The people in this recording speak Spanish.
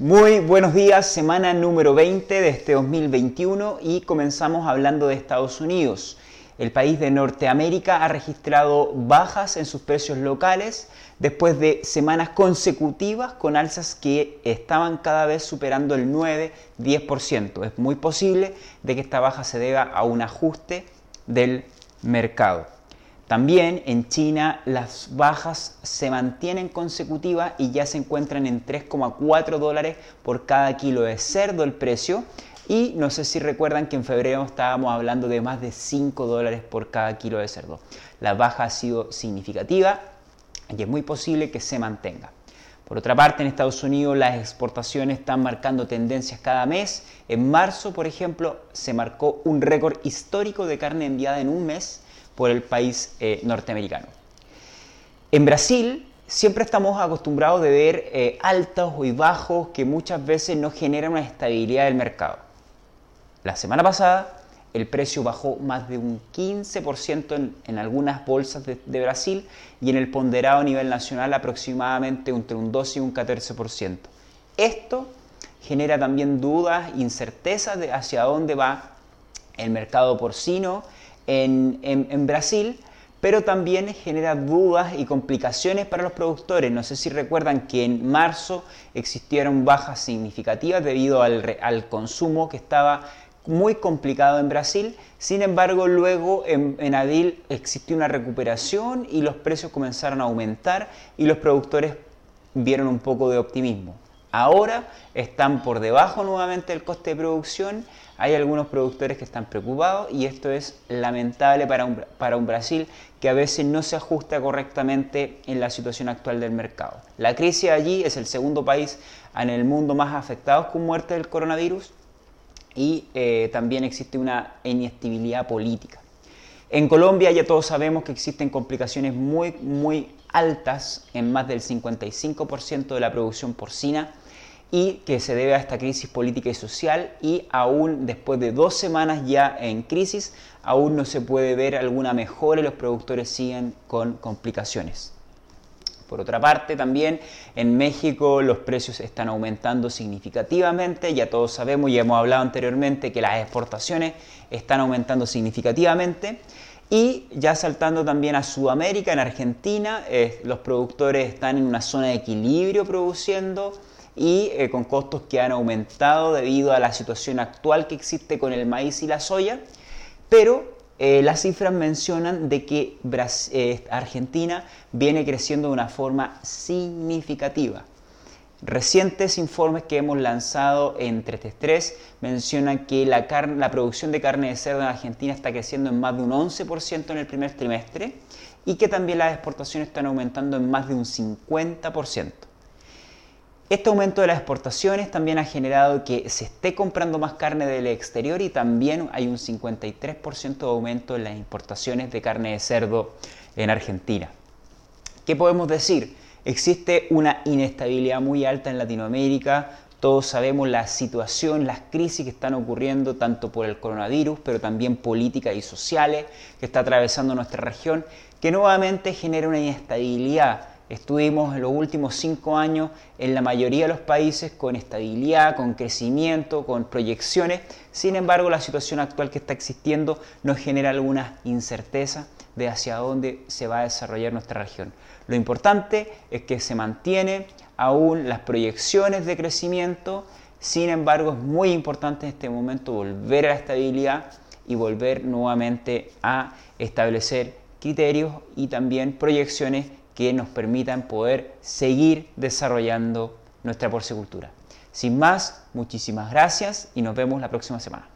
Muy buenos días, semana número 20 de este 2021 y comenzamos hablando de Estados Unidos. El país de Norteamérica ha registrado bajas en sus precios locales después de semanas consecutivas con alzas que estaban cada vez superando el 9-10%. Es muy posible de que esta baja se deba a un ajuste del mercado. También en China las bajas se mantienen consecutivas y ya se encuentran en 3,4 dólares por cada kilo de cerdo el precio. Y no sé si recuerdan que en febrero estábamos hablando de más de 5 dólares por cada kilo de cerdo. La baja ha sido significativa y es muy posible que se mantenga. Por otra parte, en Estados Unidos las exportaciones están marcando tendencias cada mes. En marzo, por ejemplo, se marcó un récord histórico de carne enviada en un mes por el país eh, norteamericano. En Brasil siempre estamos acostumbrados de ver eh, altos y bajos que muchas veces no generan una estabilidad del mercado. La semana pasada el precio bajó más de un 15% en, algunas bolsas de, Brasil y en el ponderado a nivel nacional aproximadamente entre un 12 y un 14%. Esto genera también dudas, incertezas de hacia dónde va el mercado porcino en, Brasil, pero también genera dudas y complicaciones para los productores. No sé si recuerdan que en marzo existieron bajas significativas debido al, al consumo que estaba muy complicado en Brasil. Sin embargo, luego en, en, abril existió una recuperación y los precios comenzaron a aumentar y los productores vieron un poco de optimismo. Ahora están por debajo nuevamente del coste de producción hay algunos productores que están preocupados y esto es lamentable para un, Brasil que a veces no se ajusta correctamente en la situación actual del mercado. La crisis allí es el segundo país en el mundo más afectado con muerte del coronavirus y eh, también existe una inestabilidad política. En Colombia ya todos sabemos que existen complicaciones muy, muy altas en más del 55% de la producción porcina y que se debe a esta crisis política y social y aún después de dos semanas ya en crisis, aún no se puede ver alguna mejora y los productores siguen con complicaciones. Por otra parte, también en México los precios están aumentando significativamente. Ya todos sabemos y hemos hablado anteriormente que las exportaciones están aumentando significativamente. Y ya saltando también a Sudamérica, en Argentina, eh, los productores están en una zona de equilibrio produciendo y eh, con costos que han aumentado debido a la situación actual que existe con el maíz y la soya, pero eh, las cifras mencionan de que eh, Argentina viene creciendo de una forma significativa. Recientes informes que hemos lanzado en 3 mencionan que la, la producción de carne de cerdo en Argentina está creciendo en más de un 11% en el primer trimestre y que también las exportaciones están aumentando en más de un 50%. Este aumento de las exportaciones también ha generado que se esté comprando más carne del exterior y también hay un 53% de aumento en las importaciones de carne de cerdo en Argentina. ¿Qué podemos decir? Existe una inestabilidad muy alta en Latinoamérica, todos sabemos la situación, las crisis que están ocurriendo tanto por el coronavirus, pero también políticas y sociales que está atravesando nuestra región, que nuevamente genera una inestabilidad Estuvimos en los últimos cinco años en la mayoría de los países con estabilidad, con crecimiento, con proyecciones. Sin embargo, la situación actual que está existiendo nos genera alguna incerteza de hacia dónde se va a desarrollar nuestra región. Lo importante es que se mantiene aún las proyecciones de crecimiento. Sin embargo, es muy importante en este momento volver a la estabilidad y volver nuevamente a establecer criterios y también proyecciones que nos permitan poder seguir desarrollando nuestra porcicultura. Sin más, muchísimas gracias y nos vemos la próxima semana.